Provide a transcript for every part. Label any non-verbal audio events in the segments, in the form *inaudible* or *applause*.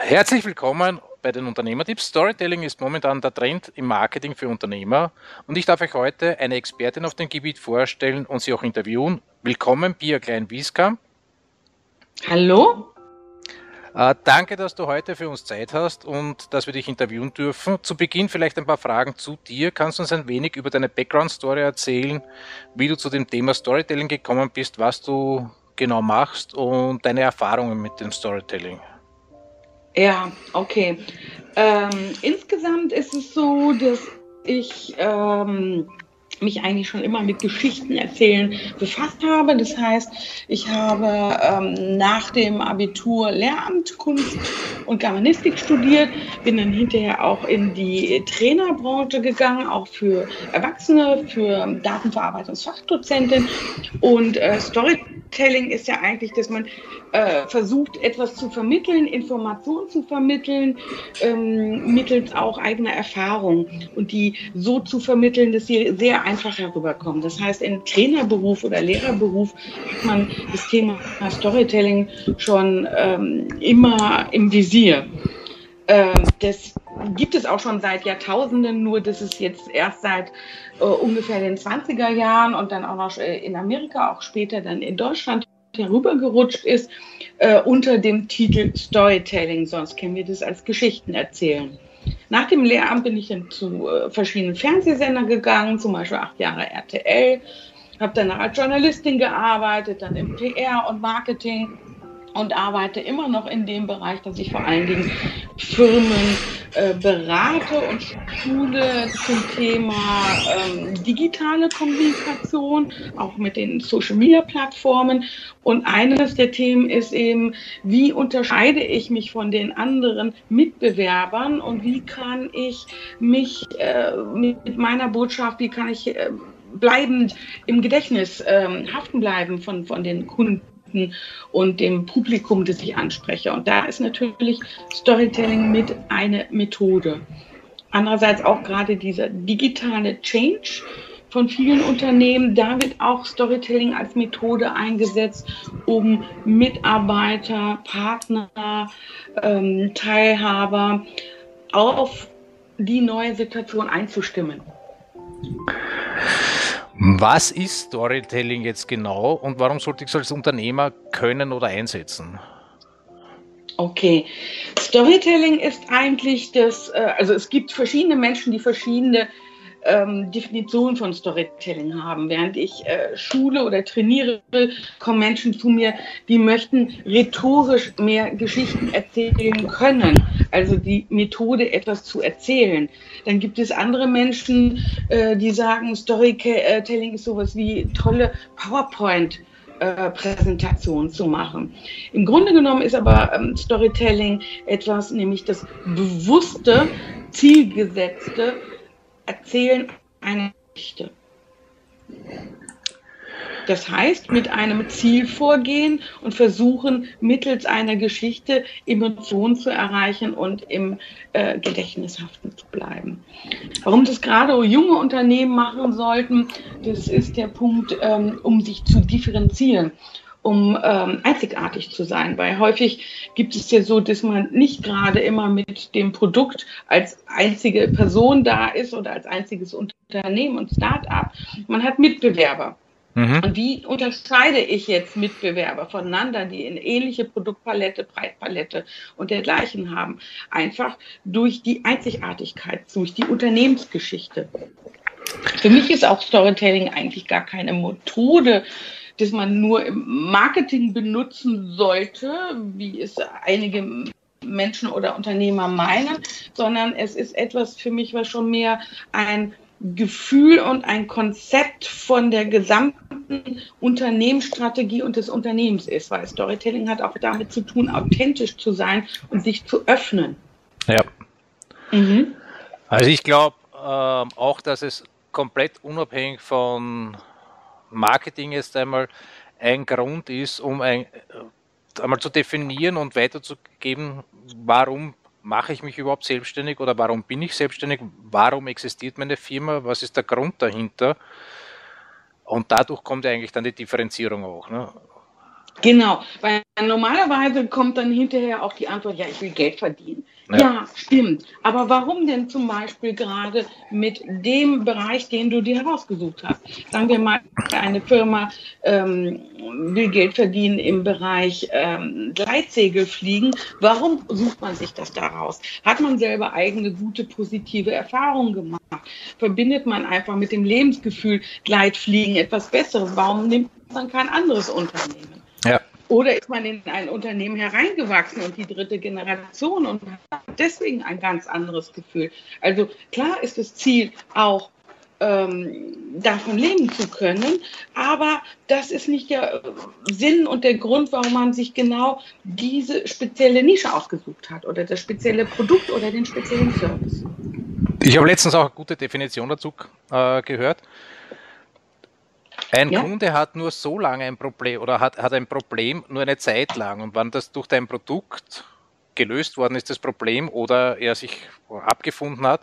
Herzlich willkommen bei den Unternehmertipps. Storytelling ist momentan der Trend im Marketing für Unternehmer und ich darf euch heute eine Expertin auf dem Gebiet vorstellen und sie auch interviewen. Willkommen, Pia Klein-Wieskamp. Hallo. Äh, danke, dass du heute für uns Zeit hast und dass wir dich interviewen dürfen. Zu Beginn vielleicht ein paar Fragen zu dir. Kannst du uns ein wenig über deine Background-Story erzählen, wie du zu dem Thema Storytelling gekommen bist, was du genau machst und deine Erfahrungen mit dem Storytelling? Ja, okay. Ähm, insgesamt ist es so, dass ich ähm, mich eigentlich schon immer mit Geschichten erzählen befasst habe. Das heißt, ich habe ähm, nach dem Abitur Lehramt Kunst und Germanistik studiert, bin dann hinterher auch in die Trainerbranche gegangen, auch für Erwachsene, für Datenverarbeitungsfachdozentin und äh, Storytelling ist ja eigentlich, dass man äh, versucht, etwas zu vermitteln, Informationen zu vermitteln, ähm, mittels auch eigener Erfahrung und die so zu vermitteln, dass sie sehr einfach herüberkommen. Das heißt, im Trainerberuf oder Lehrerberuf hat man das Thema Storytelling schon ähm, immer im Visier. Ähm, das gibt es auch schon seit Jahrtausenden, nur das ist jetzt erst seit äh, ungefähr den 20er Jahren und dann auch noch äh, in Amerika, auch später dann in Deutschland herübergerutscht ist äh, unter dem Titel Storytelling. Sonst kennen wir das als Geschichten erzählen. Nach dem Lehramt bin ich dann zu äh, verschiedenen Fernsehsendern gegangen, zum Beispiel acht Jahre RTL, habe danach als Journalistin gearbeitet, dann im PR und Marketing und arbeite immer noch in dem Bereich, dass ich vor allen Dingen Firmen äh, berate und schule zum Thema ähm, digitale Kommunikation, auch mit den Social-Media-Plattformen. Und eines der Themen ist eben, wie unterscheide ich mich von den anderen Mitbewerbern und wie kann ich mich äh, mit meiner Botschaft, wie kann ich äh, bleibend im Gedächtnis ähm, haften bleiben von, von den Kunden und dem Publikum, das ich anspreche. Und da ist natürlich Storytelling mit eine Methode. Andererseits auch gerade dieser digitale Change von vielen Unternehmen. Da wird auch Storytelling als Methode eingesetzt, um Mitarbeiter, Partner, ähm, Teilhaber auf die neue Situation einzustimmen. Was ist Storytelling jetzt genau und warum sollte ich es als Unternehmer können oder einsetzen? Okay, Storytelling ist eigentlich das, äh, also es gibt verschiedene Menschen, die verschiedene ähm, Definition von Storytelling haben. Während ich äh, schule oder trainiere, kommen Menschen zu mir, die möchten rhetorisch mehr Geschichten erzählen können. Also die Methode, etwas zu erzählen. Dann gibt es andere Menschen, äh, die sagen, Storytelling ist sowas wie tolle PowerPoint. Äh, Präsentation zu machen. Im Grunde genommen ist aber ähm, Storytelling etwas, nämlich das bewusste, zielgesetzte erzählen eine Geschichte. Das heißt, mit einem Ziel vorgehen und versuchen, mittels einer Geschichte Emotionen zu erreichen und im äh, Gedächtnis haften zu bleiben. Warum das gerade junge Unternehmen machen sollten, das ist der Punkt, ähm, um sich zu differenzieren um ähm, einzigartig zu sein. Weil häufig gibt es ja so, dass man nicht gerade immer mit dem Produkt als einzige Person da ist oder als einziges Unternehmen und Start-up. Man hat Mitbewerber. Mhm. Und wie unterscheide ich jetzt Mitbewerber voneinander, die eine ähnliche Produktpalette, Preispalette und dergleichen haben? Einfach durch die Einzigartigkeit, durch die Unternehmensgeschichte. Für mich ist auch Storytelling eigentlich gar keine Methode, das man nur im Marketing benutzen sollte, wie es einige Menschen oder Unternehmer meinen, sondern es ist etwas für mich, was schon mehr ein Gefühl und ein Konzept von der gesamten Unternehmensstrategie und des Unternehmens ist, weil Storytelling hat auch damit zu tun, authentisch zu sein und sich zu öffnen. Ja. Mhm. Also ich glaube äh, auch, dass es komplett unabhängig von Marketing jetzt einmal ein Grund ist, um ein, äh, einmal zu definieren und weiterzugeben, warum mache ich mich überhaupt selbstständig oder warum bin ich selbstständig? Warum existiert meine Firma? Was ist der Grund dahinter? Und dadurch kommt eigentlich dann die Differenzierung auch. Ne? Genau, weil normalerweise kommt dann hinterher auch die Antwort, ja, ich will Geld verdienen. Ja. ja. stimmt. Aber warum denn zum Beispiel gerade mit dem Bereich, den du dir herausgesucht hast? Sagen wir mal, eine Firma ähm, will Geld verdienen im Bereich ähm, Gleitsegelfliegen. Warum sucht man sich das daraus? Hat man selber eigene gute, positive Erfahrungen gemacht? Verbindet man einfach mit dem Lebensgefühl Gleitfliegen etwas Besseres? Warum nimmt man kein anderes Unternehmen? Ja. Oder ist man in ein Unternehmen hereingewachsen und die dritte Generation und hat deswegen ein ganz anderes Gefühl? Also klar ist das Ziel auch, ähm, davon leben zu können, aber das ist nicht der Sinn und der Grund, warum man sich genau diese spezielle Nische ausgesucht hat oder das spezielle Produkt oder den speziellen Service. Ich habe letztens auch eine gute Definition dazu äh, gehört. Ein ja. Kunde hat nur so lange ein Problem oder hat, hat ein Problem nur eine Zeit lang und wann das durch dein Produkt gelöst worden ist, das Problem, oder er sich abgefunden hat,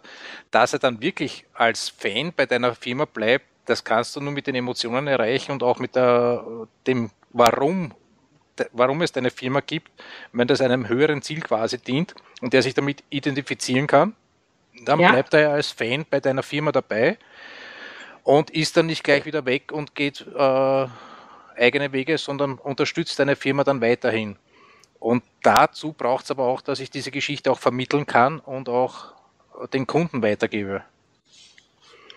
dass er dann wirklich als Fan bei deiner Firma bleibt, das kannst du nur mit den Emotionen erreichen und auch mit der, dem Warum, warum es deine Firma gibt, wenn das einem höheren Ziel quasi dient und der sich damit identifizieren kann, dann ja. bleibt er ja als Fan bei deiner Firma dabei und ist dann nicht gleich wieder weg und geht äh, eigene Wege, sondern unterstützt deine Firma dann weiterhin. Und dazu braucht es aber auch, dass ich diese Geschichte auch vermitteln kann und auch den Kunden weitergebe.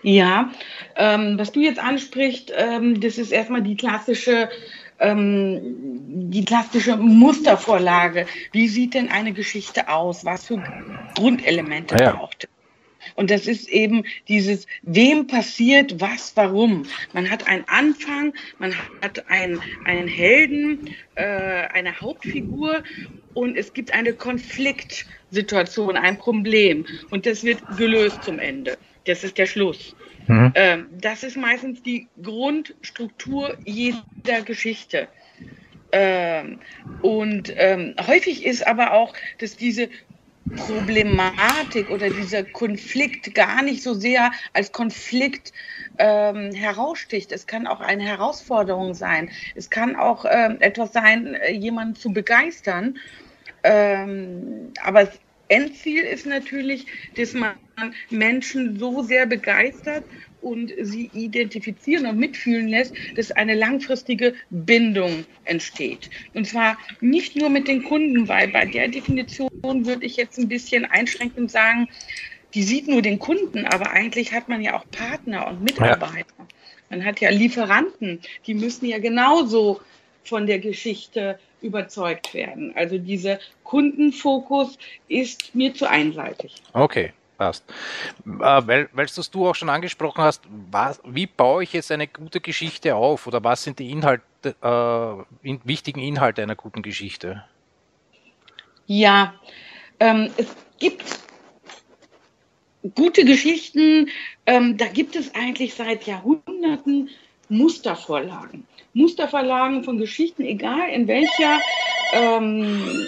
Ja, ähm, was du jetzt ansprichst, ähm, das ist erstmal die klassische, ähm, die klassische Mustervorlage. Wie sieht denn eine Geschichte aus? Was für Grundelemente ja. braucht es? Und das ist eben dieses, wem passiert was, warum. Man hat einen Anfang, man hat einen, einen Helden, äh, eine Hauptfigur und es gibt eine Konfliktsituation, ein Problem. Und das wird gelöst zum Ende. Das ist der Schluss. Mhm. Ähm, das ist meistens die Grundstruktur jeder Geschichte. Ähm, und ähm, häufig ist aber auch, dass diese Problematik oder dieser Konflikt gar nicht so sehr als Konflikt ähm, heraussticht. Es kann auch eine Herausforderung sein. Es kann auch ähm, etwas sein, äh, jemanden zu begeistern. Ähm, aber das Endziel ist natürlich, dass man Menschen so sehr begeistert und sie identifizieren und mitfühlen lässt, dass eine langfristige Bindung entsteht. Und zwar nicht nur mit den Kunden, weil bei der Definition würde ich jetzt ein bisschen einschränkend sagen, die sieht nur den Kunden, aber eigentlich hat man ja auch Partner und Mitarbeiter. Ja. Man hat ja Lieferanten, die müssen ja genauso von der Geschichte überzeugt werden. Also dieser Kundenfokus ist mir zu einseitig. Okay. Passt. Äh, weil, weil du auch schon angesprochen hast, was, wie baue ich jetzt eine gute Geschichte auf oder was sind die Inhalte, äh, in, wichtigen Inhalte einer guten Geschichte? Ja, ähm, es gibt gute Geschichten, ähm, da gibt es eigentlich seit Jahrhunderten Mustervorlagen. Mustervorlagen von Geschichten, egal in welcher ähm,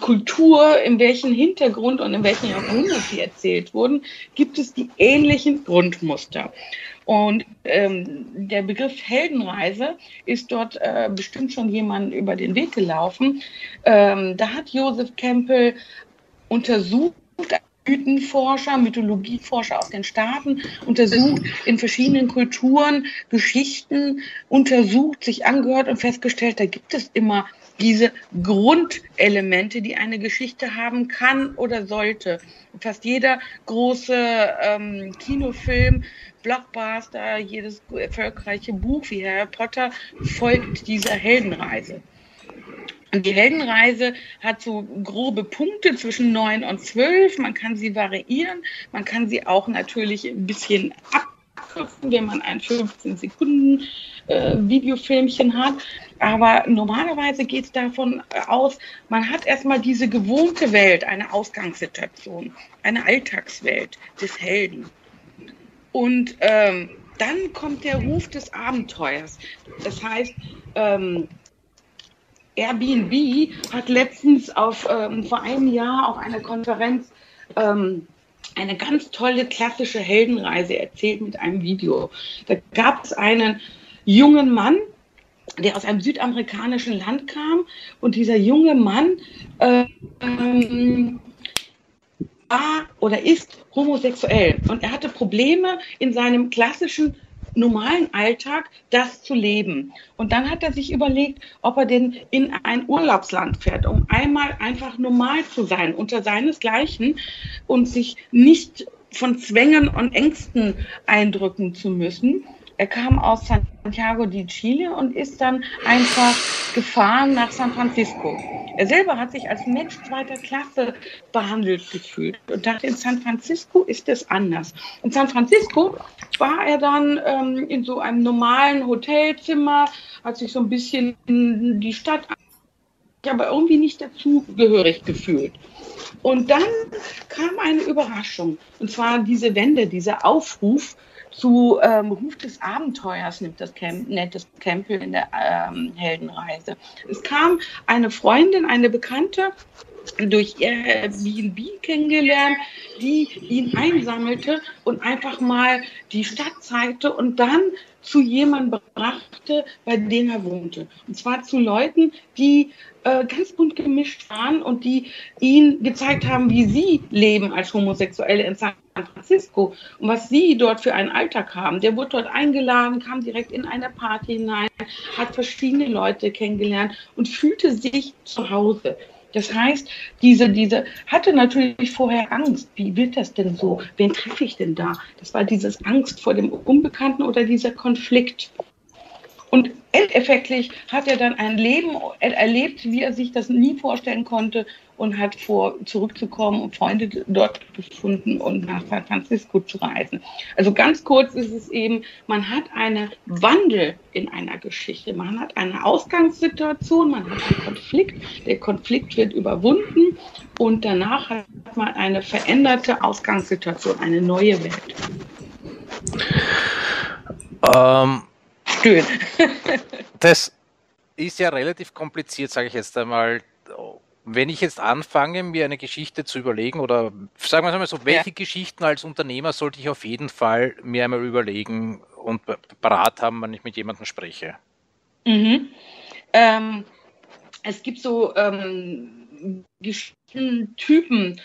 Kultur, in welchem Hintergrund und in welchem Jahrhundert sie erzählt wurden, gibt es die ähnlichen Grundmuster. Und ähm, der Begriff Heldenreise ist dort äh, bestimmt schon jemand über den Weg gelaufen. Ähm, da hat Josef Campbell untersucht, Mythenforscher, Mythologieforscher aus den Staaten untersucht, in verschiedenen Kulturen Geschichten untersucht, sich angehört und festgestellt, da gibt es immer diese Grundelemente, die eine Geschichte haben kann oder sollte. Fast jeder große ähm, Kinofilm, Blockbuster, jedes erfolgreiche Buch wie Harry Potter folgt dieser Heldenreise. Die Heldenreise hat so grobe Punkte zwischen 9 und 12. Man kann sie variieren. Man kann sie auch natürlich ein bisschen abkürzen, wenn man ein 15 Sekunden äh, Videofilmchen hat. Aber normalerweise geht es davon aus, man hat erstmal diese gewohnte Welt, eine Ausgangssituation, eine Alltagswelt des Helden. Und ähm, dann kommt der Ruf des Abenteuers. Das heißt, ähm, Airbnb hat letztens auf, ähm, vor einem Jahr auf einer Konferenz ähm, eine ganz tolle klassische Heldenreise erzählt mit einem Video. Da gab es einen jungen Mann, der aus einem südamerikanischen Land kam und dieser junge Mann äh, ähm, war oder ist homosexuell und er hatte Probleme in seinem klassischen normalen Alltag das zu leben. Und dann hat er sich überlegt, ob er denn in ein Urlaubsland fährt, um einmal einfach normal zu sein, unter seinesgleichen und sich nicht von Zwängen und Ängsten eindrücken zu müssen. Er kam aus Santiago de Chile und ist dann einfach gefahren nach San Francisco. Er selber hat sich als Mensch zweiter Klasse behandelt gefühlt und dachte, in San Francisco ist es anders. In San Francisco war er dann ähm, in so einem normalen Hotelzimmer, hat sich so ein bisschen in die Stadt aber irgendwie nicht dazugehörig gefühlt. Und dann kam eine Überraschung. Und zwar diese Wende, dieser Aufruf zu ähm, Ruf des Abenteuers, nimmt das Camp, nennt das Campbell in der ähm, Heldenreise. Es kam eine Freundin, eine Bekannte, durch Airbnb kennengelernt, die ihn einsammelte und einfach mal die Stadt zeigte und dann zu jemandem brachte, bei dem er wohnte. Und zwar zu Leuten, die äh, ganz bunt gemischt waren und die ihn gezeigt haben, wie sie leben als Homosexuelle in San Francisco und was sie dort für einen Alltag haben. Der wurde dort eingeladen, kam direkt in eine Party hinein, hat verschiedene Leute kennengelernt und fühlte sich zu Hause. Das heißt, diese, diese hatte natürlich vorher Angst. Wie wird das denn so? Wen treffe ich denn da? Das war dieses Angst vor dem Unbekannten oder dieser Konflikt. Und endeffektlich hat er dann ein Leben erlebt, wie er sich das nie vorstellen konnte und hat vor, zurückzukommen und Freunde dort gefunden und nach San Francisco zu reisen. Also ganz kurz ist es eben, man hat einen Wandel in einer Geschichte. Man hat eine Ausgangssituation, man hat einen Konflikt. Der Konflikt wird überwunden und danach hat man eine veränderte Ausgangssituation, eine neue Welt. Ähm Schön. das ist ja relativ kompliziert, sage ich jetzt einmal. Wenn ich jetzt anfange, mir eine Geschichte zu überlegen, oder sagen wir mal so, welche ja. Geschichten als Unternehmer sollte ich auf jeden Fall mir einmal überlegen und parat haben, wenn ich mit jemandem spreche? Mhm. Ähm, es gibt so ähm, Geschichtentypen,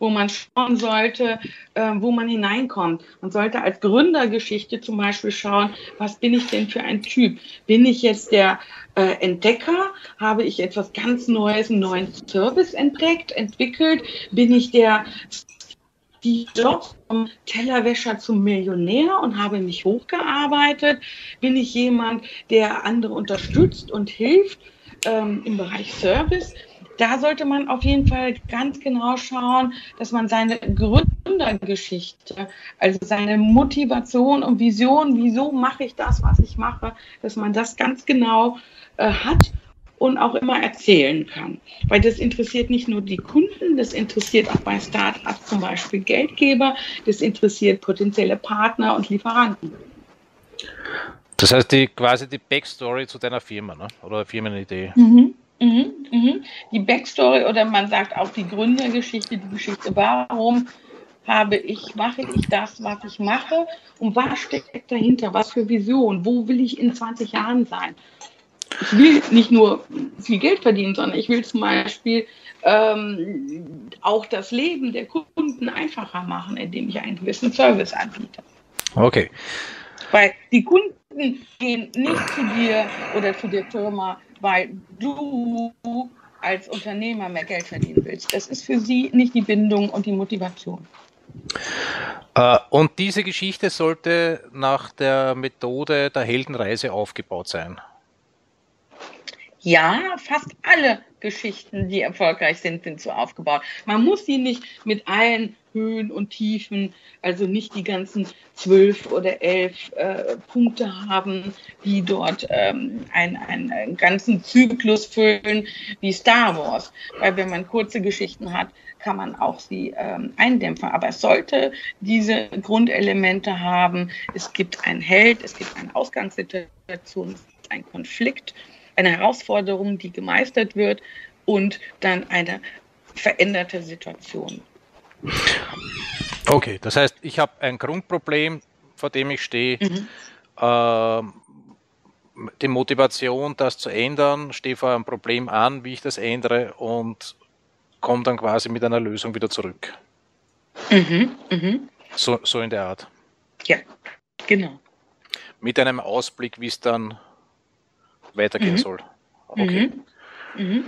wo man schauen sollte, äh, wo man hineinkommt. Man sollte als Gründergeschichte zum Beispiel schauen, was bin ich denn für ein Typ? Bin ich jetzt der äh, Entdecker? Habe ich etwas ganz Neues, einen neuen Service entdeckt, entwickelt? Bin ich der die Jobs vom Tellerwäscher zum Millionär und habe mich hochgearbeitet? Bin ich jemand, der andere unterstützt und hilft ähm, im Bereich Service? Da sollte man auf jeden Fall ganz genau schauen, dass man seine Gründergeschichte, also seine Motivation und Vision, wieso mache ich das, was ich mache, dass man das ganz genau äh, hat und auch immer erzählen kann. Weil das interessiert nicht nur die Kunden, das interessiert auch bei Startups zum Beispiel Geldgeber, das interessiert potenzielle Partner und Lieferanten. Das heißt, die, quasi die Backstory zu deiner Firma ne? oder Firmenidee. Mhm. Mhm, mhm. Die Backstory oder man sagt auch die Gründergeschichte, die Geschichte, warum habe ich, mache ich das, was ich mache und was steckt dahinter, was für Vision, wo will ich in 20 Jahren sein. Ich will nicht nur viel Geld verdienen, sondern ich will zum Beispiel ähm, auch das Leben der Kunden einfacher machen, indem ich einen gewissen Service anbiete. Okay. Weil die Kunden gehen nicht zu dir oder zu der Firma, weil du als Unternehmer mehr Geld verdienen willst. Das ist für sie nicht die Bindung und die Motivation. Äh, und diese Geschichte sollte nach der Methode der Heldenreise aufgebaut sein. Ja, fast alle Geschichten, die erfolgreich sind, sind so aufgebaut. Man muss sie nicht mit allen Höhen und Tiefen, also nicht die ganzen zwölf oder elf äh, Punkte haben, die dort ähm, einen, einen ganzen Zyklus füllen wie Star Wars. Weil wenn man kurze Geschichten hat, kann man auch sie ähm, eindämpfen. Aber es sollte diese Grundelemente haben. Es gibt einen Held, es gibt eine Ausgangssituation, es gibt einen Konflikt eine Herausforderung, die gemeistert wird und dann eine veränderte Situation. Okay, das heißt, ich habe ein Grundproblem, vor dem ich stehe. Mhm. Äh, die Motivation, das zu ändern, stehe vor einem Problem an, wie ich das ändere und komme dann quasi mit einer Lösung wieder zurück. Mhm, mh. so, so in der Art. Ja, genau. Mit einem Ausblick, wie es dann weitergehen mhm. soll. Okay. Mhm. Mhm.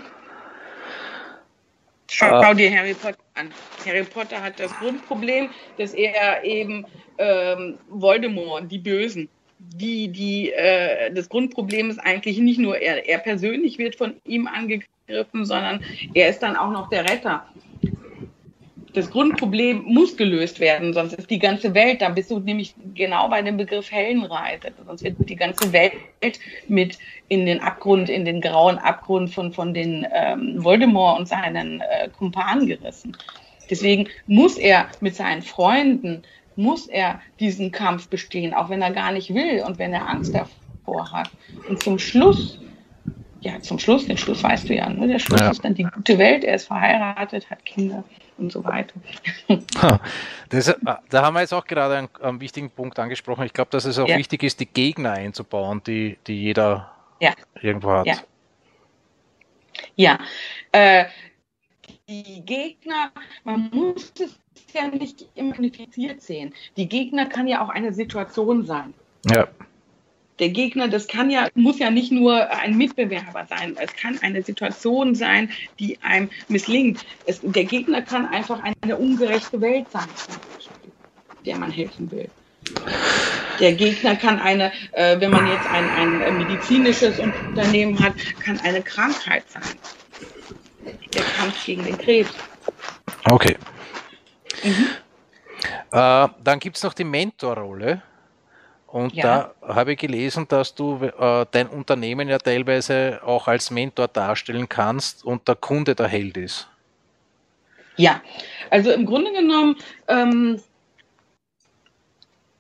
Schau, schau, dir Harry Potter an. Harry Potter hat das Grundproblem, dass er eben ähm, Voldemort, die Bösen, die, die, äh, das Grundproblem ist eigentlich nicht nur er, er persönlich wird von ihm angegriffen, sondern er ist dann auch noch der Retter das Grundproblem muss gelöst werden, sonst ist die ganze Welt, da bist du nämlich genau bei dem Begriff Hellenreise, sonst wird die ganze Welt mit in den Abgrund, in den grauen Abgrund von, von den ähm, Voldemort und seinen äh, Kumpanen gerissen. Deswegen muss er mit seinen Freunden, muss er diesen Kampf bestehen, auch wenn er gar nicht will und wenn er Angst davor hat. Und zum Schluss ja, zum Schluss, den Schluss weißt du ja, ne? der Schluss ja. ist dann die gute Welt, er ist verheiratet, hat Kinder und so weiter. Das, äh, da haben wir jetzt auch gerade einen, einen wichtigen Punkt angesprochen. Ich glaube, dass es auch ja. wichtig ist, die Gegner einzubauen, die, die jeder ja. irgendwo hat. Ja, ja. Äh, die Gegner, man muss es ja nicht impliziert sehen. Die Gegner kann ja auch eine Situation sein. Ja der Gegner, das kann ja, muss ja nicht nur ein Mitbewerber sein. Es kann eine Situation sein, die einem misslingt. Es, der Gegner kann einfach eine ungerechte Welt sein, der man helfen will. Der Gegner kann eine, äh, wenn man jetzt ein, ein medizinisches Unternehmen hat, kann eine Krankheit sein. Der Kampf gegen den Krebs. Okay. Mhm. Äh, dann gibt es noch die Mentorrolle. Und ja. da habe ich gelesen, dass du äh, dein Unternehmen ja teilweise auch als Mentor darstellen kannst und der Kunde der Held ist. Ja, also im Grunde genommen ähm,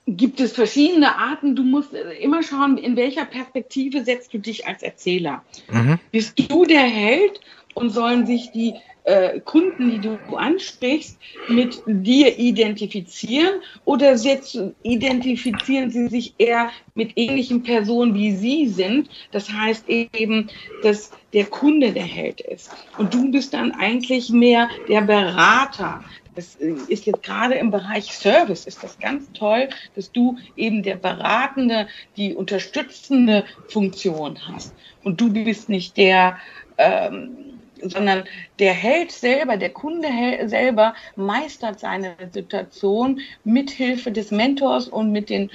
gibt es verschiedene Arten. Du musst immer schauen, in welcher Perspektive setzt du dich als Erzähler. Mhm. Bist du der Held und sollen sich die äh, Kunden, die du ansprichst, mit dir identifizieren oder setzen, identifizieren sie sich eher mit ähnlichen Personen, wie sie sind? Das heißt eben, dass der Kunde der Held ist. Und du bist dann eigentlich mehr der Berater. Das äh, ist jetzt gerade im Bereich Service ist das ganz toll, dass du eben der beratende, die unterstützende Funktion hast. Und du bist nicht der, ähm, sondern der Held selber, der Kunde selber meistert seine Situation mit Hilfe des Mentors und mit den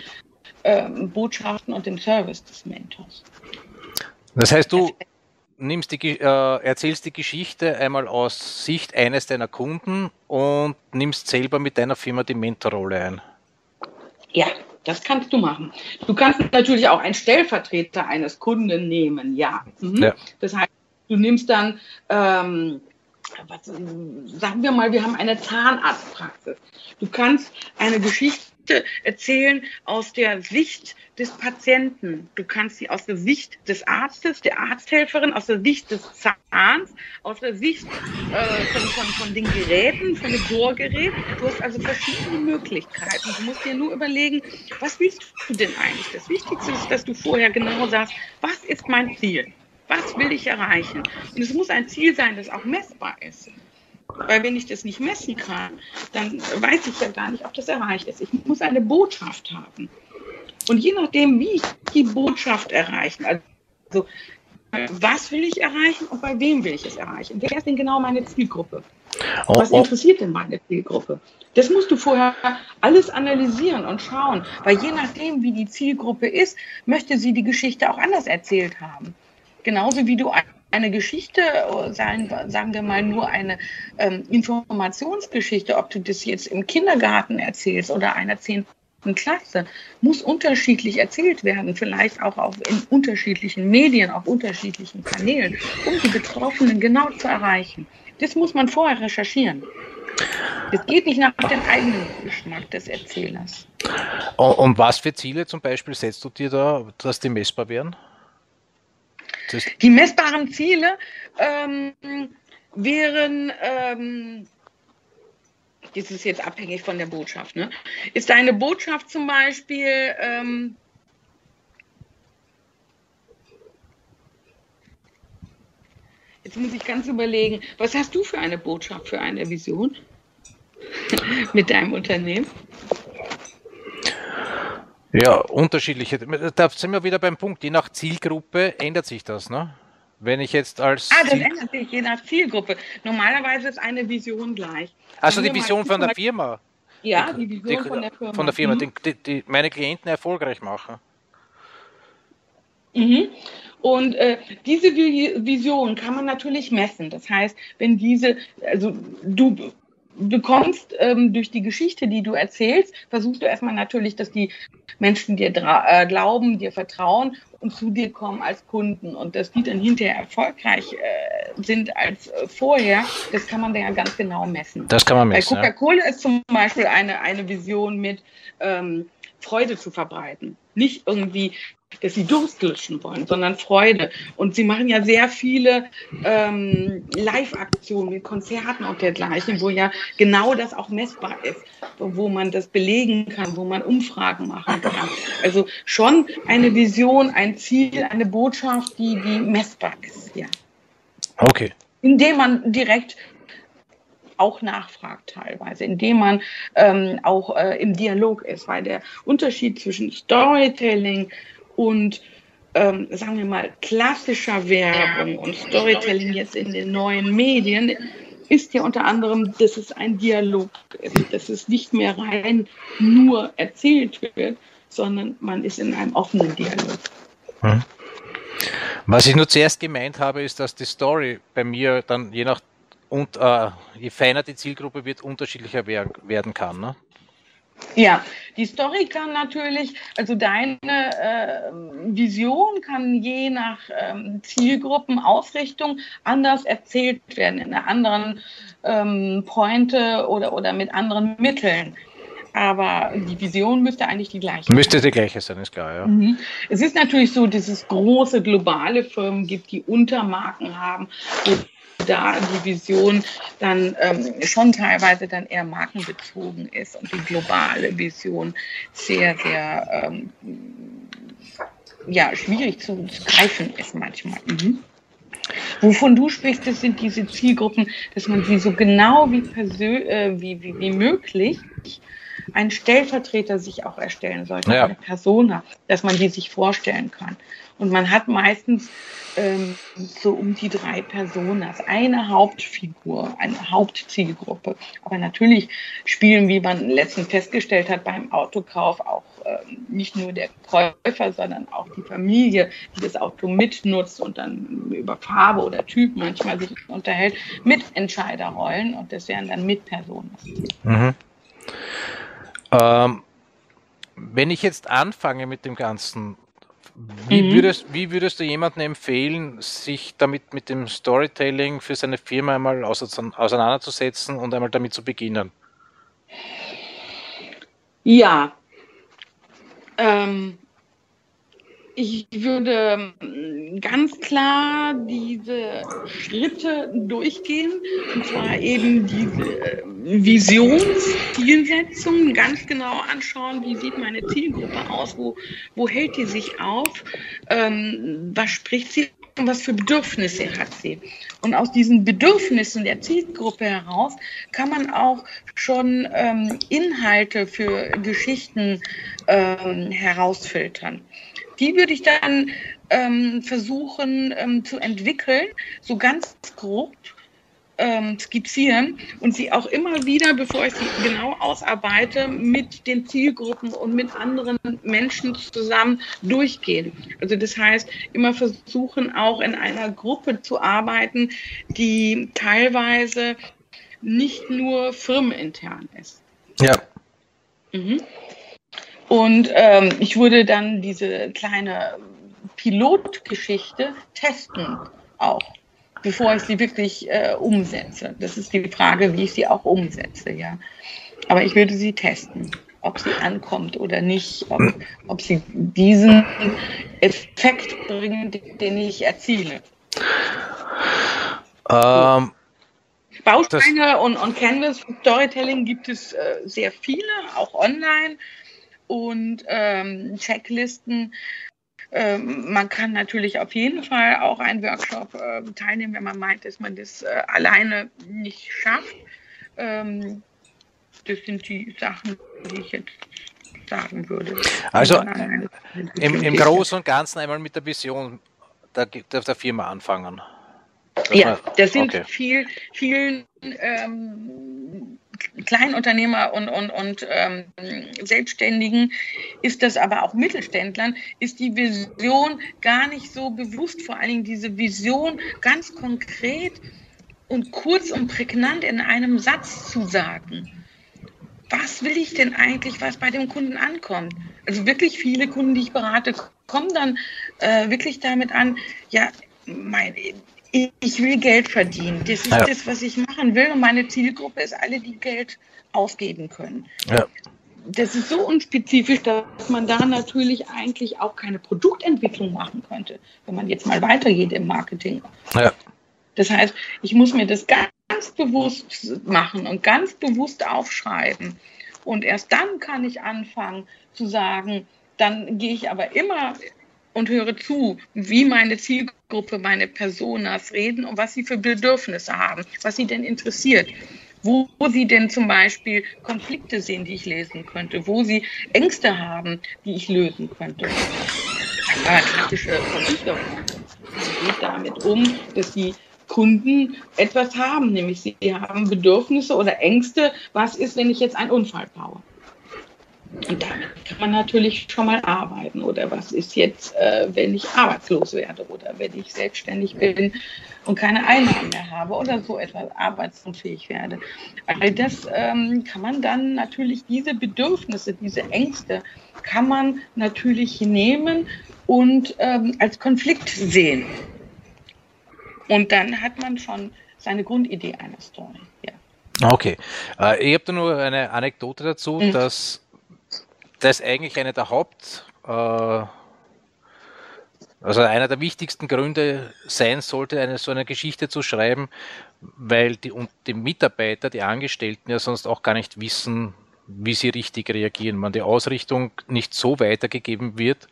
ähm, Botschaften und dem Service des Mentors. Das heißt, du nimmst die, äh, erzählst die Geschichte einmal aus Sicht eines deiner Kunden und nimmst selber mit deiner Firma die Mentorrolle ein. Ja, das kannst du machen. Du kannst natürlich auch einen Stellvertreter eines Kunden nehmen, ja. Mhm. ja. Das heißt, Du nimmst dann, ähm, was, sagen wir mal, wir haben eine Zahnarztpraxis. Du kannst eine Geschichte erzählen aus der Sicht des Patienten. Du kannst sie aus der Sicht des Arztes, der Arzthelferin, aus der Sicht des Zahns, aus der Sicht äh, von, von, von den Geräten, von dem Bohrgerät. Du hast also verschiedene Möglichkeiten. Du musst dir nur überlegen, was willst du denn eigentlich? Das Wichtigste ist, dass du vorher genau sagst, was ist mein Ziel? Was will ich erreichen? Und es muss ein Ziel sein, das auch messbar ist. Weil wenn ich das nicht messen kann, dann weiß ich ja gar nicht, ob das erreicht ist. Ich muss eine Botschaft haben. Und je nachdem, wie ich die Botschaft erreichen, also was will ich erreichen und bei wem will ich es erreichen? Wer ist denn genau meine Zielgruppe? Oh, was oh. interessiert denn meine Zielgruppe? Das musst du vorher alles analysieren und schauen, weil je nachdem, wie die Zielgruppe ist, möchte sie die Geschichte auch anders erzählt haben. Genauso wie du eine Geschichte, sagen wir mal nur eine ähm, Informationsgeschichte, ob du das jetzt im Kindergarten erzählst oder einer zehnten Klasse, muss unterschiedlich erzählt werden, vielleicht auch auf, in unterschiedlichen Medien, auf unterschiedlichen Kanälen, um die Betroffenen genau zu erreichen. Das muss man vorher recherchieren. Das geht nicht nach dem eigenen Geschmack des Erzählers. Und was für Ziele zum Beispiel setzt du dir da, dass die messbar werden? Die messbaren Ziele ähm, wären, ähm, das ist jetzt abhängig von der Botschaft, ne? ist deine Botschaft zum Beispiel, ähm, jetzt muss ich ganz überlegen, was hast du für eine Botschaft, für eine Vision *laughs* mit deinem Unternehmen? Ja, unterschiedliche. Da sind wir wieder beim Punkt. Je nach Zielgruppe ändert sich das, ne? Wenn ich jetzt als. Ah, das Ziel ändert sich je nach Zielgruppe. Normalerweise ist eine Vision gleich. Also die Vision von der Firma. Ja, die Vision die, von der Firma. Von der Firma, mhm. die, die, meine Klienten erfolgreich machen. Mhm. Und äh, diese Vision kann man natürlich messen. Das heißt, wenn diese, also du bekommst ähm, durch die Geschichte, die du erzählst, versuchst du erstmal natürlich, dass die Menschen dir äh, glauben, dir vertrauen und zu dir kommen als Kunden und dass die dann hinterher erfolgreich äh, sind als äh, vorher, das kann man ja ganz genau messen. Das kann man messen. Bei Coca-Cola ja. ist zum Beispiel eine, eine Vision mit ähm, Freude zu verbreiten. Nicht irgendwie dass sie Durst löschen wollen, sondern Freude. Und sie machen ja sehr viele ähm, Live-Aktionen mit Konzerten und dergleichen, wo ja genau das auch messbar ist, wo man das belegen kann, wo man Umfragen machen kann. Also schon eine Vision, ein Ziel, eine Botschaft, die, die messbar ist, ja. Okay. Indem man direkt auch nachfragt teilweise, indem man ähm, auch äh, im Dialog ist, weil der Unterschied zwischen Storytelling und ähm, sagen wir mal klassischer Werbung und Storytelling jetzt in den neuen Medien ist ja unter anderem, dass es ein Dialog ist, dass es nicht mehr rein nur erzählt wird, sondern man ist in einem offenen Dialog. Hm. Was ich nur zuerst gemeint habe, ist, dass die Story bei mir dann je nach und äh, je feiner die Zielgruppe wird, unterschiedlicher werden kann. Ne? Ja, die Story kann natürlich, also deine äh, Vision kann je nach ähm, Zielgruppenausrichtung anders erzählt werden, in einer anderen ähm, Pointe oder, oder mit anderen Mitteln. Aber die Vision müsste eigentlich die gleiche sein. Müsste die gleiche sein, ist klar, ja. Mhm. Es ist natürlich so, dass es große globale Firmen gibt, die Untermarken haben, da die Vision dann ähm, schon teilweise dann eher markenbezogen ist und die globale Vision sehr, sehr ähm, ja, schwierig zu, zu greifen ist manchmal. Mhm. Wovon du sprichst, das sind diese Zielgruppen, dass man sie so genau wie, äh, wie, wie, wie möglich einen Stellvertreter sich auch erstellen sollte, ja. eine Persona, dass man die sich vorstellen kann. Und man hat meistens ähm, so um die drei Personas, eine Hauptfigur, eine Hauptzielgruppe. Aber natürlich spielen, wie man letztens festgestellt hat, beim Autokauf auch äh, nicht nur der Käufer, sondern auch die Familie, die das Auto mitnutzt und dann über Farbe oder Typ manchmal sich unterhält, Mitentscheiderrollen und das wären dann Mitpersonen. Mhm. Ähm, wenn ich jetzt anfange mit dem Ganzen, wie, mhm. würdest, wie würdest du jemandem empfehlen, sich damit mit dem Storytelling für seine Firma einmal auseinanderzusetzen und einmal damit zu beginnen? Ja, ähm, ich würde ähm, ganz klar diese Schritte durchgehen, und zwar eben diese äh, Visionszielsetzung ganz genau anschauen, wie sieht meine Zielgruppe aus, wo, wo hält die sich auf, ähm, was spricht sie und was für Bedürfnisse hat sie. Und aus diesen Bedürfnissen der Zielgruppe heraus kann man auch schon ähm, Inhalte für Geschichten ähm, herausfiltern. Die würde ich dann ähm, versuchen ähm, zu entwickeln, so ganz grob ähm, skizzieren und sie auch immer wieder, bevor ich sie genau ausarbeite, mit den Zielgruppen und mit anderen Menschen zusammen durchgehen. Also das heißt, immer versuchen auch in einer Gruppe zu arbeiten, die teilweise nicht nur firmenintern ist. Ja. Mhm. Und ähm, ich würde dann diese kleine Pilotgeschichte testen auch, bevor ich sie wirklich äh, umsetze. Das ist die Frage, wie ich sie auch umsetze, ja. Aber ich würde sie testen, ob sie ankommt oder nicht, ob, ob sie diesen Effekt bringen, den ich erziele. Ähm, Bausteine und, und Canvas Storytelling gibt es äh, sehr viele, auch online und ähm, Checklisten Ähm, man kann natürlich auf jeden Fall auch einen Workshop äh, teilnehmen, wenn man meint, dass man das äh, alleine nicht schafft. Ähm, das sind die Sachen, die ich jetzt sagen würde. Also im, im Großen und Ganzen einmal mit der Vision der, der, der Firma anfangen. Ja, das sind okay. viel, vielen ähm, Kleinunternehmer und, und, und ähm, Selbstständigen ist das aber auch Mittelständlern, ist die Vision gar nicht so bewusst, vor allen Dingen diese Vision ganz konkret und kurz und prägnant in einem Satz zu sagen. Was will ich denn eigentlich, was bei dem Kunden ankommt? Also wirklich viele Kunden, die ich berate, kommen dann äh, wirklich damit an, ja, mein, ich will Geld verdienen. Das ist ja. das, was ich machen will. Und meine Zielgruppe ist alle, die Geld ausgeben können. Ja. Das ist so unspezifisch, dass man da natürlich eigentlich auch keine Produktentwicklung machen könnte, wenn man jetzt mal weitergeht im Marketing. Ja. Das heißt, ich muss mir das ganz bewusst machen und ganz bewusst aufschreiben. Und erst dann kann ich anfangen zu sagen, dann gehe ich aber immer und höre zu, wie meine Zielgruppe, meine Personas reden und was sie für Bedürfnisse haben, was sie denn interessiert wo sie denn zum Beispiel Konflikte sehen, die ich lesen könnte, wo sie Ängste haben, die ich lösen könnte. Ja, klassische Versicherung. Sie geht damit um, dass die Kunden etwas haben, nämlich sie haben Bedürfnisse oder Ängste. Was ist, wenn ich jetzt einen Unfall baue? Und damit kann man natürlich schon mal arbeiten. Oder was ist jetzt, äh, wenn ich arbeitslos werde oder wenn ich selbstständig bin und keine Einnahmen mehr habe oder so etwas arbeitsunfähig werde. All das ähm, kann man dann natürlich, diese Bedürfnisse, diese Ängste, kann man natürlich nehmen und ähm, als Konflikt sehen. Und dann hat man schon seine Grundidee einer Story. Ja. Okay. Äh, ich habe da nur eine Anekdote dazu, mhm. dass das eigentlich einer der Haupt, äh, also einer der wichtigsten Gründe sein sollte, eine so eine Geschichte zu schreiben, weil die, und die Mitarbeiter, die Angestellten ja sonst auch gar nicht wissen, wie sie richtig reagieren. Wenn die Ausrichtung nicht so weitergegeben wird,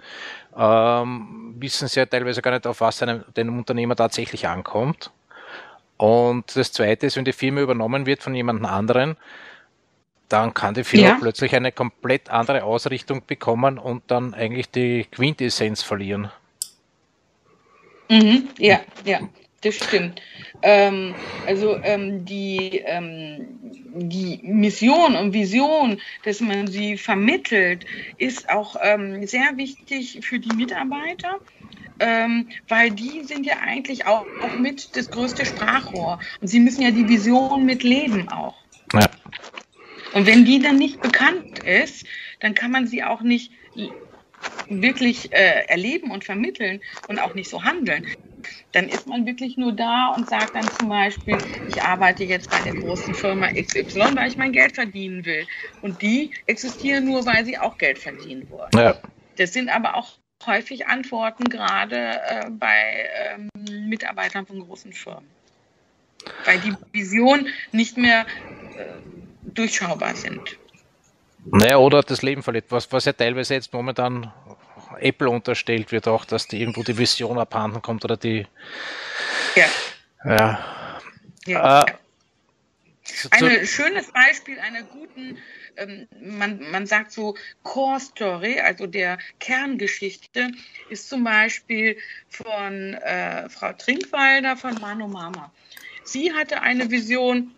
ähm, wissen sie ja teilweise gar nicht, auf was einem, dem Unternehmer tatsächlich ankommt. Und das Zweite ist, wenn die Firma übernommen wird von jemand anderen, dann kann die Firma ja. plötzlich eine komplett andere Ausrichtung bekommen und dann eigentlich die Quintessenz verlieren. Mhm, ja, ja, das stimmt. Ähm, also ähm, die, ähm, die Mission und Vision, dass man sie vermittelt, ist auch ähm, sehr wichtig für die Mitarbeiter. Ähm, weil die sind ja eigentlich auch, auch mit das größte Sprachrohr. Und sie müssen ja die Vision mitleben auch. Ja. Und wenn die dann nicht bekannt ist, dann kann man sie auch nicht wirklich äh, erleben und vermitteln und auch nicht so handeln. Dann ist man wirklich nur da und sagt dann zum Beispiel, ich arbeite jetzt bei der großen Firma XY, weil ich mein Geld verdienen will. Und die existieren nur, weil sie auch Geld verdienen wollen. Ja. Das sind aber auch häufig Antworten, gerade äh, bei ähm, Mitarbeitern von großen Firmen. Weil die Vision nicht mehr äh, durchschaubar sind. Naja, oder das Leben verlebt, was, was ja teilweise jetzt momentan Apple unterstellt wird, auch, dass die irgendwo die Vision abhanden kommt oder die. Ja. Ja. ja. Äh, ein schönes Beispiel einer guten, ähm, man, man sagt so Core Story, also der Kerngeschichte, ist zum Beispiel von äh, Frau Trinkwalder von Mano Mama. Sie hatte eine Vision,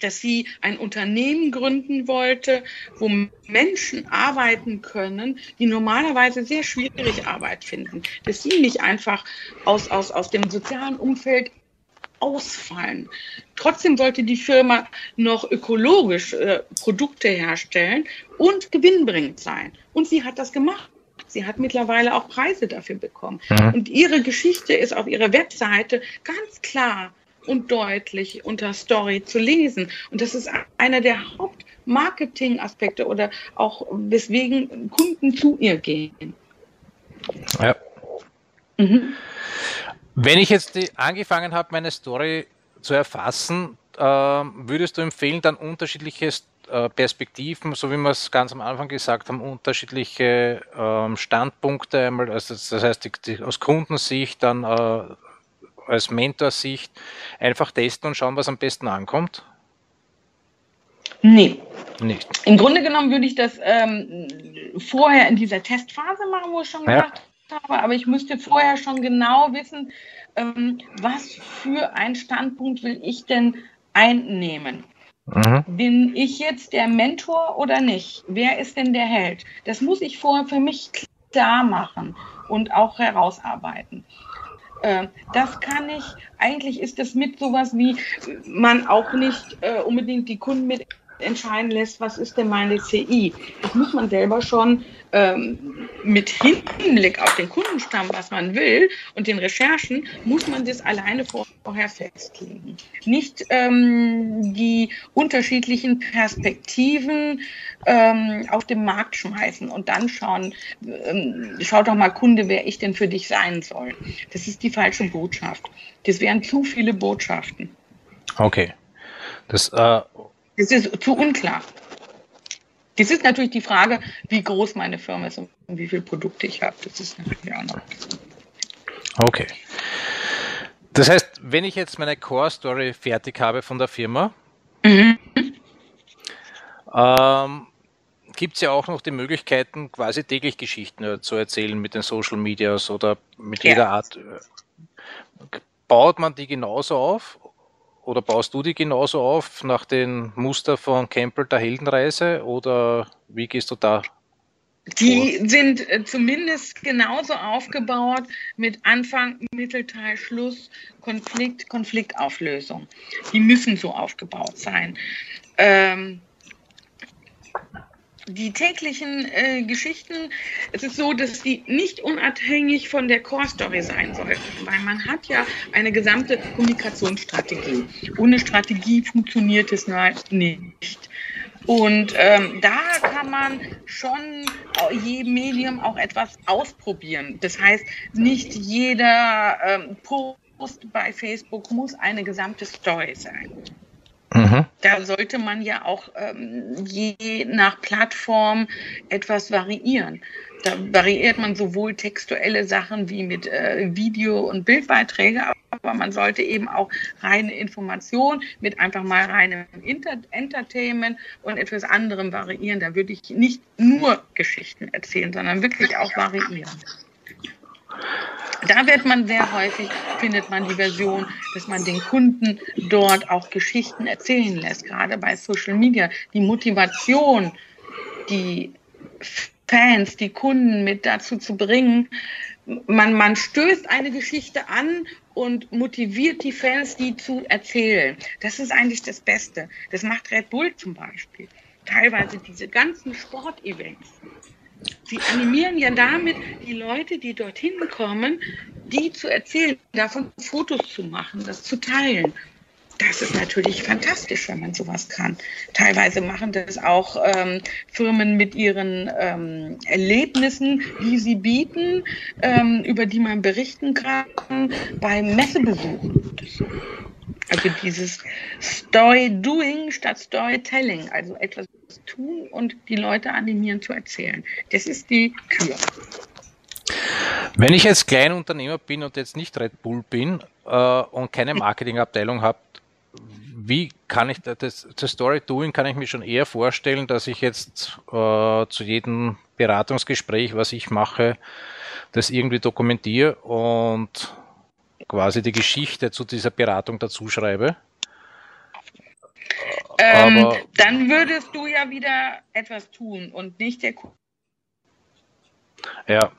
dass sie ein Unternehmen gründen wollte, wo Menschen arbeiten können, die normalerweise sehr schwierig Arbeit finden. Dass sie nicht einfach aus, aus, aus dem sozialen Umfeld ausfallen. Trotzdem sollte die Firma noch ökologisch äh, Produkte herstellen und gewinnbringend sein. Und sie hat das gemacht. Sie hat mittlerweile auch Preise dafür bekommen. Mhm. Und ihre Geschichte ist auf ihrer Webseite ganz klar und deutlich unter Story zu lesen. Und das ist einer der Hauptmarketing-Aspekte oder auch weswegen Kunden zu ihr gehen. Ja. Mhm. Wenn ich jetzt angefangen habe, meine Story zu erfassen, äh, würdest du empfehlen, dann unterschiedliche äh, Perspektiven, so wie wir es ganz am Anfang gesagt haben, unterschiedliche ähm, Standpunkte einmal, also das heißt die, die, aus Kundensicht, dann äh, als Mentorsicht einfach testen und schauen, was am besten ankommt? Nee. Nicht. Im Grunde genommen würde ich das ähm, vorher in dieser Testphase machen, wo ich schon gesagt ja. habe, aber ich müsste vorher schon genau wissen, ähm, was für einen Standpunkt will ich denn einnehmen. Mhm. Bin ich jetzt der Mentor oder nicht? Wer ist denn der Held? Das muss ich vorher für mich klar machen und auch herausarbeiten. Ähm, das kann ich, eigentlich ist das mit sowas wie, man auch nicht äh, unbedingt die Kunden mit entscheiden lässt, was ist denn meine CI. Das muss man selber schon ähm, mit Hinblick auf den Kundenstamm, was man will und den Recherchen, muss man das alleine vorher festlegen. Nicht ähm, die unterschiedlichen Perspektiven ähm, auf den Markt schmeißen und dann schauen, ähm, schau doch mal Kunde, wer ich denn für dich sein soll. Das ist die falsche Botschaft. Das wären zu viele Botschaften. Okay. Das äh, das ist zu unklar. Das ist natürlich die Frage, wie groß meine Firma ist und wie viele Produkte ich habe. Das ist natürlich auch noch. Okay. Das heißt, wenn ich jetzt meine Core Story fertig habe von der Firma, mhm. ähm, gibt es ja auch noch die Möglichkeiten, quasi täglich Geschichten äh, zu erzählen mit den Social Medias oder mit jeder ja. Art. Baut man die genauso auf oder baust du die genauso auf nach den Muster von Campbell der Heldenreise oder wie gehst du da? Die vor? sind äh, zumindest genauso aufgebaut mit Anfang, Mittelteil, Schluss, Konflikt, Konfliktauflösung. Die müssen so aufgebaut sein. Ähm, die täglichen äh, Geschichten, es ist so, dass die nicht unabhängig von der Core Story sein sollten, weil man hat ja eine gesamte Kommunikationsstrategie. Ohne Strategie funktioniert es nicht. Und ähm, da kann man schon jedem Medium auch etwas ausprobieren. Das heißt, nicht jeder ähm, Post bei Facebook muss eine gesamte Story sein. Mhm. Da sollte man ja auch ähm, je nach Plattform etwas variieren. Da variiert man sowohl textuelle Sachen wie mit äh, Video- und Bildbeiträge, aber man sollte eben auch reine Information mit einfach mal reinem Inter Entertainment und etwas anderem variieren. Da würde ich nicht nur Geschichten erzählen, sondern wirklich auch variieren. Da wird man sehr häufig, findet man die Version, dass man den Kunden dort auch Geschichten erzählen lässt, gerade bei Social Media. Die Motivation, die Fans, die Kunden mit dazu zu bringen, man, man stößt eine Geschichte an und motiviert die Fans, die zu erzählen. Das ist eigentlich das Beste. Das macht Red Bull zum Beispiel. Teilweise diese ganzen Sportevents Sie animieren ja damit die Leute, die dorthin kommen, die zu erzählen, davon Fotos zu machen, das zu teilen. Das ist natürlich fantastisch, wenn man sowas kann. Teilweise machen das auch ähm, Firmen mit ihren ähm, Erlebnissen, die sie bieten, ähm, über die man berichten kann beim Messebesuchen. Also dieses Story-Doing statt Storytelling, also etwas tun und die Leute animieren zu erzählen. Das ist die Kür. Wenn ich jetzt Kleinunternehmer bin und jetzt nicht Red Bull bin äh, und keine Marketingabteilung habe, wie kann ich das, das Story Doing kann ich mir schon eher vorstellen, dass ich jetzt äh, zu jedem Beratungsgespräch, was ich mache, das irgendwie dokumentiere und quasi die Geschichte zu dieser Beratung dazu schreibe. Ähm, dann würdest du ja wieder etwas tun und nicht der Kuh. Ja,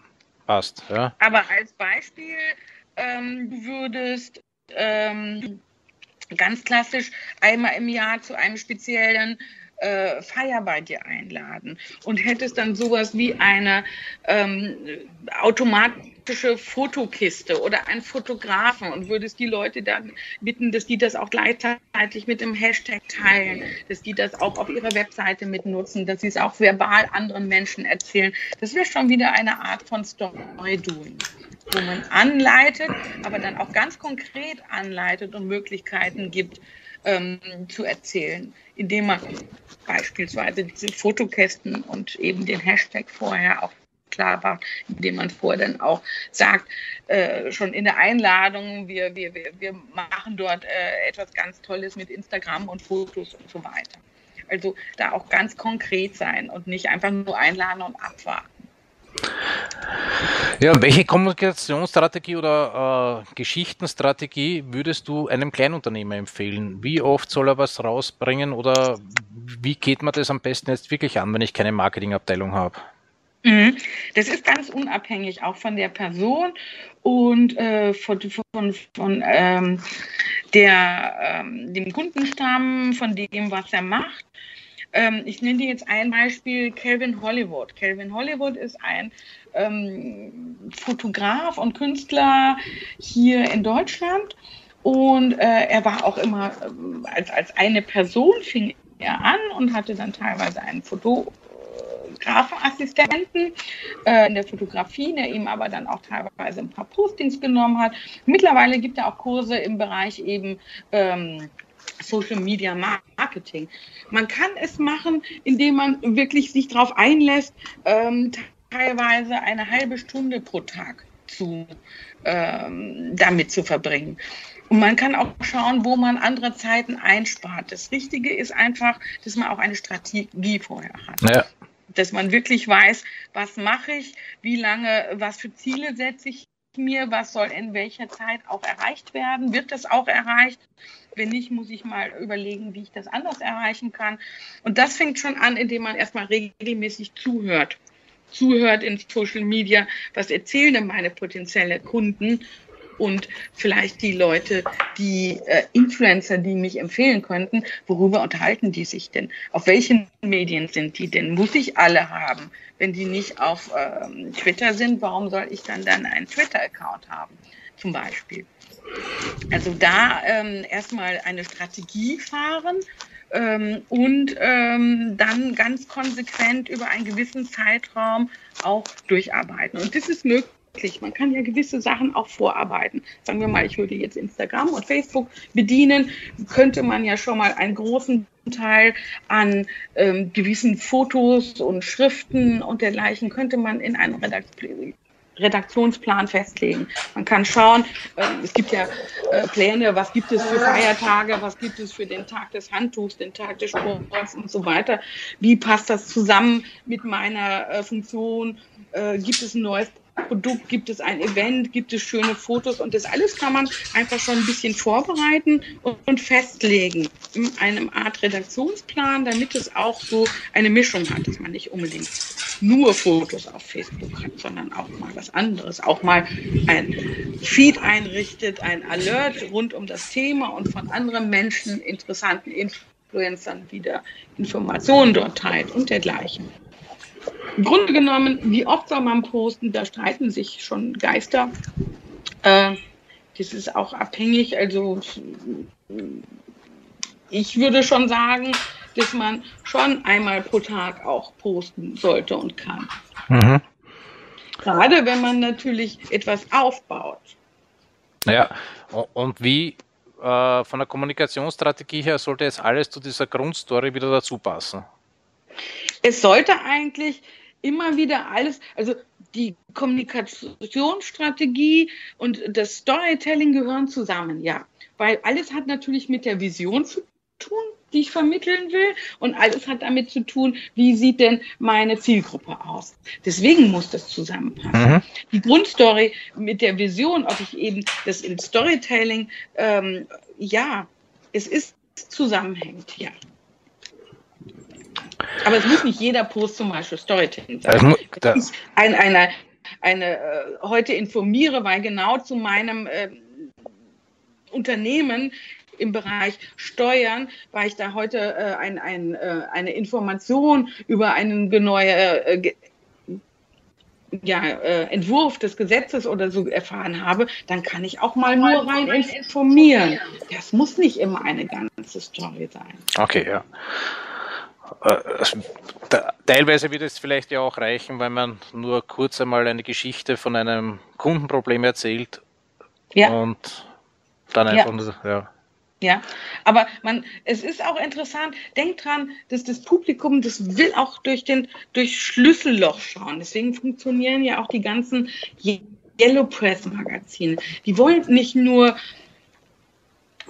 passt. Ja. Aber als Beispiel, ähm, du würdest ähm, ganz klassisch einmal im Jahr zu einem speziellen äh, Feier bei dir einladen und hättest dann sowas wie eine ähm, automatische Fotokiste oder einen Fotografen und würdest die Leute dann bitten, dass die das auch gleichzeitig mit dem Hashtag teilen, dass die das auch auf ihrer Webseite mitnutzen, dass sie es auch verbal anderen Menschen erzählen. Das wäre schon wieder eine Art von Story-Doing wo man anleitet, aber dann auch ganz konkret anleitet und Möglichkeiten gibt, ähm, zu erzählen, indem man beispielsweise diese Fotokästen und eben den Hashtag vorher auch klar war, indem man vorher dann auch sagt, äh, schon in der Einladung, wir, wir, wir, wir machen dort äh, etwas ganz Tolles mit Instagram und Fotos und so weiter. Also da auch ganz konkret sein und nicht einfach nur einladen und abwarten. Ja, welche Kommunikationsstrategie oder äh, Geschichtenstrategie würdest du einem Kleinunternehmer empfehlen? Wie oft soll er was rausbringen oder wie geht man das am besten jetzt wirklich an, wenn ich keine Marketingabteilung habe? Mhm. Das ist ganz unabhängig auch von der Person und äh, von, von, von ähm, der, ähm, dem Kundenstamm, von dem, was er macht. Ähm, ich nenne dir jetzt ein Beispiel, Calvin Hollywood. Calvin Hollywood ist ein ähm, Fotograf und Künstler hier in Deutschland. Und äh, er war auch immer äh, als, als eine Person, fing er an und hatte dann teilweise einen Fotografassistenten äh, in der Fotografie, der ihm aber dann auch teilweise ein paar Postings genommen hat. Mittlerweile gibt er auch Kurse im Bereich eben ähm, Social Media Marketing. Man kann es machen, indem man wirklich sich darauf einlässt, ähm, teilweise eine halbe Stunde pro Tag zu, ähm, damit zu verbringen. Und man kann auch schauen, wo man andere Zeiten einspart. Das Wichtige ist einfach, dass man auch eine Strategie vorher hat. Ja. Dass man wirklich weiß, was mache ich, wie lange, was für Ziele setze ich mir, was soll in welcher Zeit auch erreicht werden, wird das auch erreicht. Wenn nicht, muss ich mal überlegen, wie ich das anders erreichen kann. Und das fängt schon an, indem man erstmal regelmäßig zuhört. Zuhört in Social Media, was erzählen denn meine potenziellen Kunden und vielleicht die Leute, die äh, Influencer, die mich empfehlen könnten, worüber unterhalten die sich denn? Auf welchen Medien sind die denn? Muss ich alle haben? Wenn die nicht auf ähm, Twitter sind, warum soll ich dann dann einen Twitter-Account haben? Zum Beispiel. Also da ähm, erstmal eine Strategie fahren ähm, und ähm, dann ganz konsequent über einen gewissen Zeitraum auch durcharbeiten. Und das ist möglich. Man kann ja gewisse Sachen auch vorarbeiten. Sagen wir mal, ich würde jetzt Instagram und Facebook bedienen, könnte man ja schon mal einen großen Teil an ähm, gewissen Fotos und Schriften und dergleichen könnte man in einem Redaktion Redaktionsplan festlegen. Man kann schauen, äh, es gibt ja äh, Pläne, was gibt es für Feiertage, was gibt es für den Tag des Handtuchs, den Tag des Sports und so weiter. Wie passt das zusammen mit meiner äh, Funktion? Gibt es ein neues Produkt, gibt es ein Event, gibt es schöne Fotos und das alles kann man einfach schon ein bisschen vorbereiten und, festlegen in einem Art Redaktionsplan, damit es auch so eine Mischung hat, dass man nicht unbedingt nur Fotos auf Facebook hat, sondern auch mal was anderes, auch mal ein Feed einrichtet, ein Alert rund um das Thema und von anderen Menschen, interessanten Influencern wieder Informationen dort teilt und dergleichen. Im Grunde genommen, wie oft soll man posten, da streiten sich schon Geister. Äh, das ist auch abhängig. Also ich würde schon sagen, dass man schon einmal pro Tag auch posten sollte und kann. Mhm. Gerade wenn man natürlich etwas aufbaut. Ja, und wie äh, von der Kommunikationsstrategie her sollte jetzt alles zu dieser Grundstory wieder dazu passen? Es sollte eigentlich immer wieder alles, also die Kommunikationsstrategie und das Storytelling gehören zusammen, ja. Weil alles hat natürlich mit der Vision zu tun, die ich vermitteln will. Und alles hat damit zu tun, wie sieht denn meine Zielgruppe aus. Deswegen muss das zusammenpassen. Mhm. Die Grundstory mit der Vision, ob ich eben das im Storytelling, ähm, ja, es ist zusammenhängt, ja. Aber es muss nicht jeder Post zum Beispiel Storytelling sein. Da, ich ein, eine, eine, äh, heute informiere, weil genau zu meinem äh, Unternehmen im Bereich Steuern, weil ich da heute äh, ein, ein, äh, eine Information über einen neue äh, ja, äh, Entwurf des Gesetzes oder so erfahren habe, dann kann ich auch mal nur rein informieren. Das muss nicht immer eine ganze Story sein. Okay, ja. Äh, teilweise wird es vielleicht ja auch reichen, wenn man nur kurz einmal eine Geschichte von einem Kundenproblem erzählt ja. und dann einfach ja. ja. Ja, aber man, es ist auch interessant, denkt dran, dass das Publikum, das will auch durch den, durch Schlüsselloch schauen. Deswegen funktionieren ja auch die ganzen Yellow Press Magazine. Die wollen nicht nur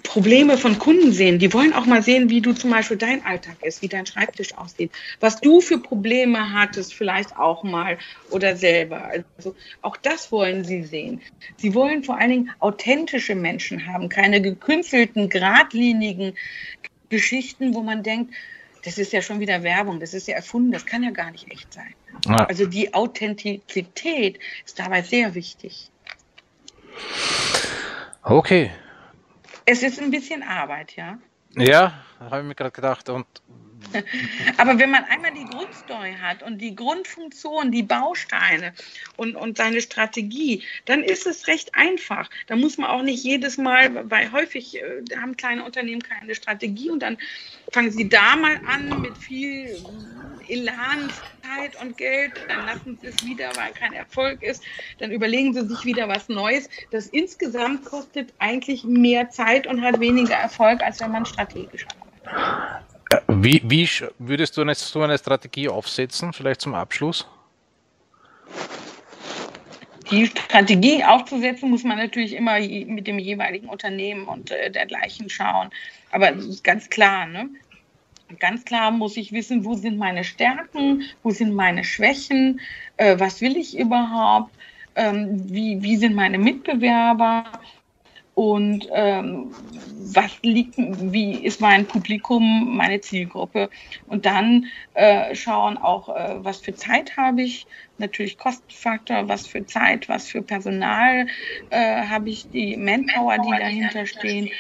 Probleme von Kunden sehen. Die wollen auch mal sehen, wie du zum Beispiel dein Alltag ist, wie dein Schreibtisch aussieht, was du für Probleme hattest, vielleicht auch mal oder selber. Also auch das wollen sie sehen. Sie wollen vor allen Dingen authentische Menschen haben, keine gekünstelten, geradlinigen Geschichten, wo man denkt, das ist ja schon wieder Werbung, das ist ja erfunden, das kann ja gar nicht echt sein. Ja. Also die Authentizität ist dabei sehr wichtig. Okay, es ist ein bisschen Arbeit, ja. Ja, habe ich mir gerade gedacht. Und *laughs* Aber wenn man einmal die Grundstory hat und die Grundfunktion, die Bausteine und, und seine Strategie, dann ist es recht einfach. Da muss man auch nicht jedes Mal, weil häufig äh, haben kleine Unternehmen keine Strategie und dann fangen sie da mal an mit viel Elan, Zeit und Geld, dann lassen sie es wieder, weil kein Erfolg ist, dann überlegen sie sich wieder was Neues. Das insgesamt kostet eigentlich mehr Zeit und hat weniger Erfolg, als wenn man strategisch arbeitet. Wie, wie würdest du eine, so eine Strategie aufsetzen, vielleicht zum Abschluss? Die Strategie aufzusetzen, muss man natürlich immer mit dem jeweiligen Unternehmen und äh, dergleichen schauen. Aber ganz klar, ne? Ganz klar muss ich wissen, wo sind meine Stärken, wo sind meine Schwächen, äh, was will ich überhaupt, ähm, wie, wie sind meine Mitbewerber und ähm, was liegt, wie ist mein Publikum, meine Zielgruppe? Und dann äh, schauen auch, äh, was für Zeit habe ich, natürlich Kostenfaktor, was für Zeit, was für Personal äh, habe ich, die Manpower, die dahinter stehen.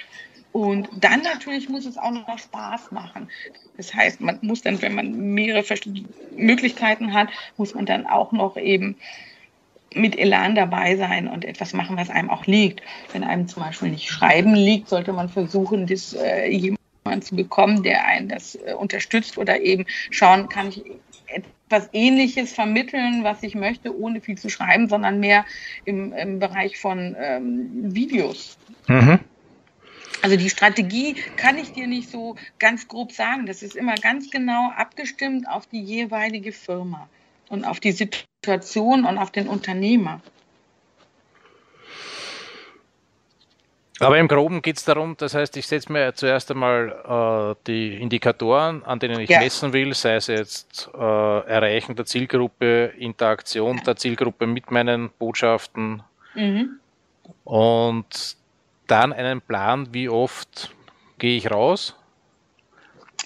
und dann natürlich muss es auch noch Spaß machen. Das heißt, man muss dann, wenn man mehrere Möglichkeiten hat, muss man dann auch noch eben mit Elan dabei sein und etwas machen, was einem auch liegt. Wenn einem zum Beispiel nicht Schreiben liegt, sollte man versuchen, das äh, jemanden zu bekommen, der einen das äh, unterstützt oder eben schauen, kann ich etwas Ähnliches vermitteln, was ich möchte, ohne viel zu schreiben, sondern mehr im, im Bereich von ähm, Videos. Mhm. Also die Strategie kann ich dir nicht so ganz grob sagen. Das ist immer ganz genau abgestimmt auf die jeweilige Firma und auf die Situation und auf den Unternehmer. Aber im Groben geht es darum, das heißt, ich setze mir zuerst einmal äh, die Indikatoren, an denen ich ja. messen will, sei es jetzt äh, Erreichen der Zielgruppe, Interaktion ja. der Zielgruppe mit meinen Botschaften. Mhm. Und dann einen Plan, wie oft gehe ich raus?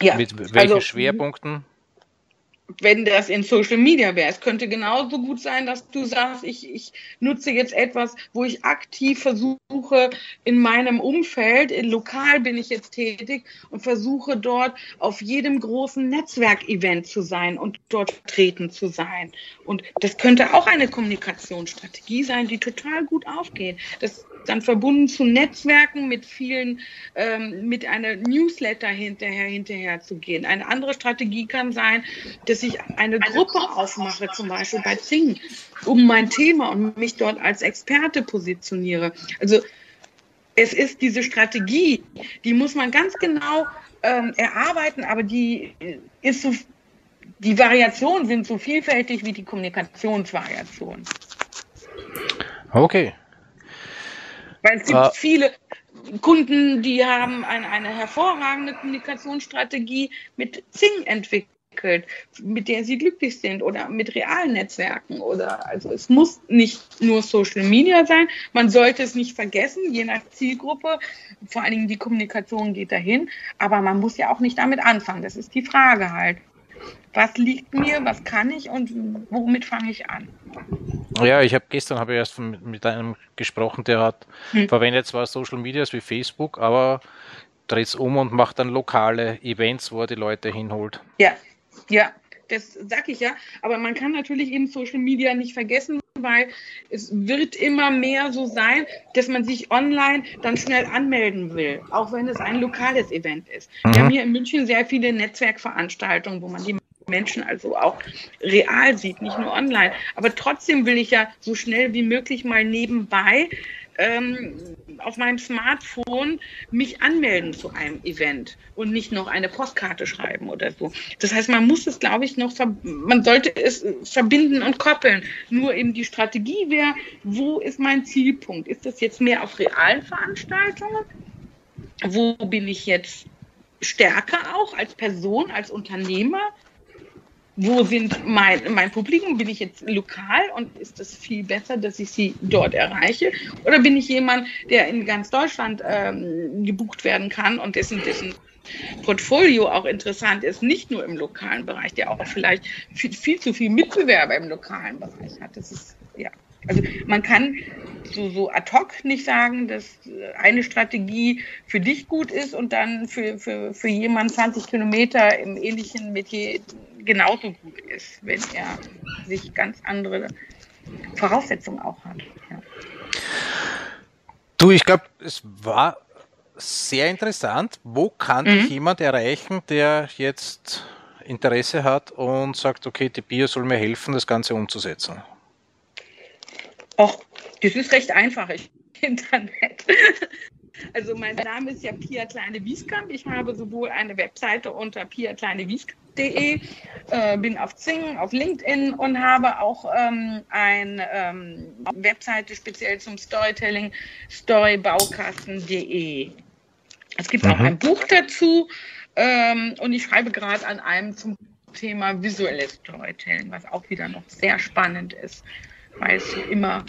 Ja. Mit welchen also, Schwerpunkten? Wenn das in Social Media wäre. Es könnte genauso gut sein, dass du sagst, ich, ich nutze jetzt etwas, wo ich aktiv versuche, in meinem Umfeld, in lokal bin ich jetzt tätig und versuche dort auf jedem großen Netzwerkevent zu sein und dort vertreten zu sein. Und das könnte auch eine Kommunikationsstrategie sein, die total gut aufgeht. Das dann verbunden zu Netzwerken mit vielen, ähm, mit einer Newsletter hinterher, hinterher zu gehen. Eine andere Strategie kann sein, dass ich eine Gruppe aufmache, zum Beispiel bei Zing, um mein Thema und mich dort als Experte positioniere. Also es ist diese Strategie, die muss man ganz genau ähm, erarbeiten, aber die ist so, die Variationen sind so vielfältig wie die Kommunikationsvariationen. Okay, weil es gibt uh, viele Kunden, die haben eine, eine hervorragende Kommunikationsstrategie mit Zing entwickelt mit der sie glücklich sind oder mit realen Netzwerken oder also es muss nicht nur Social Media sein. Man sollte es nicht vergessen, je nach Zielgruppe. Vor allen Dingen die Kommunikation geht dahin, aber man muss ja auch nicht damit anfangen. Das ist die Frage halt. Was liegt mir, was kann ich und womit fange ich an? Ja, ich habe gestern habe ich erst mit einem gesprochen, der hat hm. verwendet zwar Social Medias wie Facebook, aber dreht es um und macht dann lokale Events, wo er die Leute hinholt. Ja, ja, das sag ich ja. Aber man kann natürlich eben Social Media nicht vergessen, weil es wird immer mehr so sein, dass man sich online dann schnell anmelden will, auch wenn es ein lokales Event ist. Mhm. Wir haben hier in München sehr viele Netzwerkveranstaltungen, wo man die Menschen also auch real sieht, nicht nur online. Aber trotzdem will ich ja so schnell wie möglich mal nebenbei ähm, auf meinem Smartphone mich anmelden zu einem Event und nicht noch eine Postkarte schreiben oder so. Das heißt, man muss es, glaube ich, noch, man sollte es verbinden und koppeln. Nur eben die Strategie wäre, wo ist mein Zielpunkt? Ist das jetzt mehr auf realen Veranstaltungen? Wo bin ich jetzt stärker auch als Person, als Unternehmer? Wo sind mein, mein Publikum? Bin ich jetzt lokal und ist es viel besser, dass ich sie dort erreiche? Oder bin ich jemand, der in ganz Deutschland ähm, gebucht werden kann und dessen, dessen Portfolio auch interessant ist, nicht nur im lokalen Bereich, der auch vielleicht viel, viel zu viel Mitbewerber im lokalen Bereich hat. Das ist, ja. Also man kann so, so ad hoc nicht sagen, dass eine Strategie für dich gut ist und dann für, für, für jemanden 20 Kilometer im ähnlichen Metier genauso gut ist, wenn er sich ganz andere Voraussetzungen auch hat. Ja. Du, ich glaube, es war sehr interessant. Wo kann mhm. dich jemand erreichen, der jetzt Interesse hat und sagt, okay, die Bio soll mir helfen, das Ganze umzusetzen? Ach, das ist recht einfach. Ich Internet. Also mein Name ist ja Pia Kleine Wieskamp. Ich habe sowohl eine Webseite unter piakleinewieskamp.de, äh, bin auf Zing, auf LinkedIn und habe auch ähm, eine ähm, Webseite speziell zum Storytelling, storybaukasten.de. Es gibt mhm. auch ein Buch dazu ähm, und ich schreibe gerade an einem zum Thema visuelles Storytelling, was auch wieder noch sehr spannend ist, weil es immer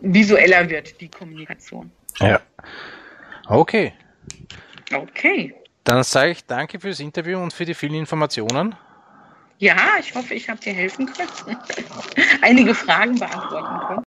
visueller wird, die Kommunikation. Ja. Okay. Okay. Dann sage ich danke fürs Interview und für die vielen Informationen. Ja, ich hoffe, ich habe dir helfen können. *laughs* Einige Fragen beantworten können.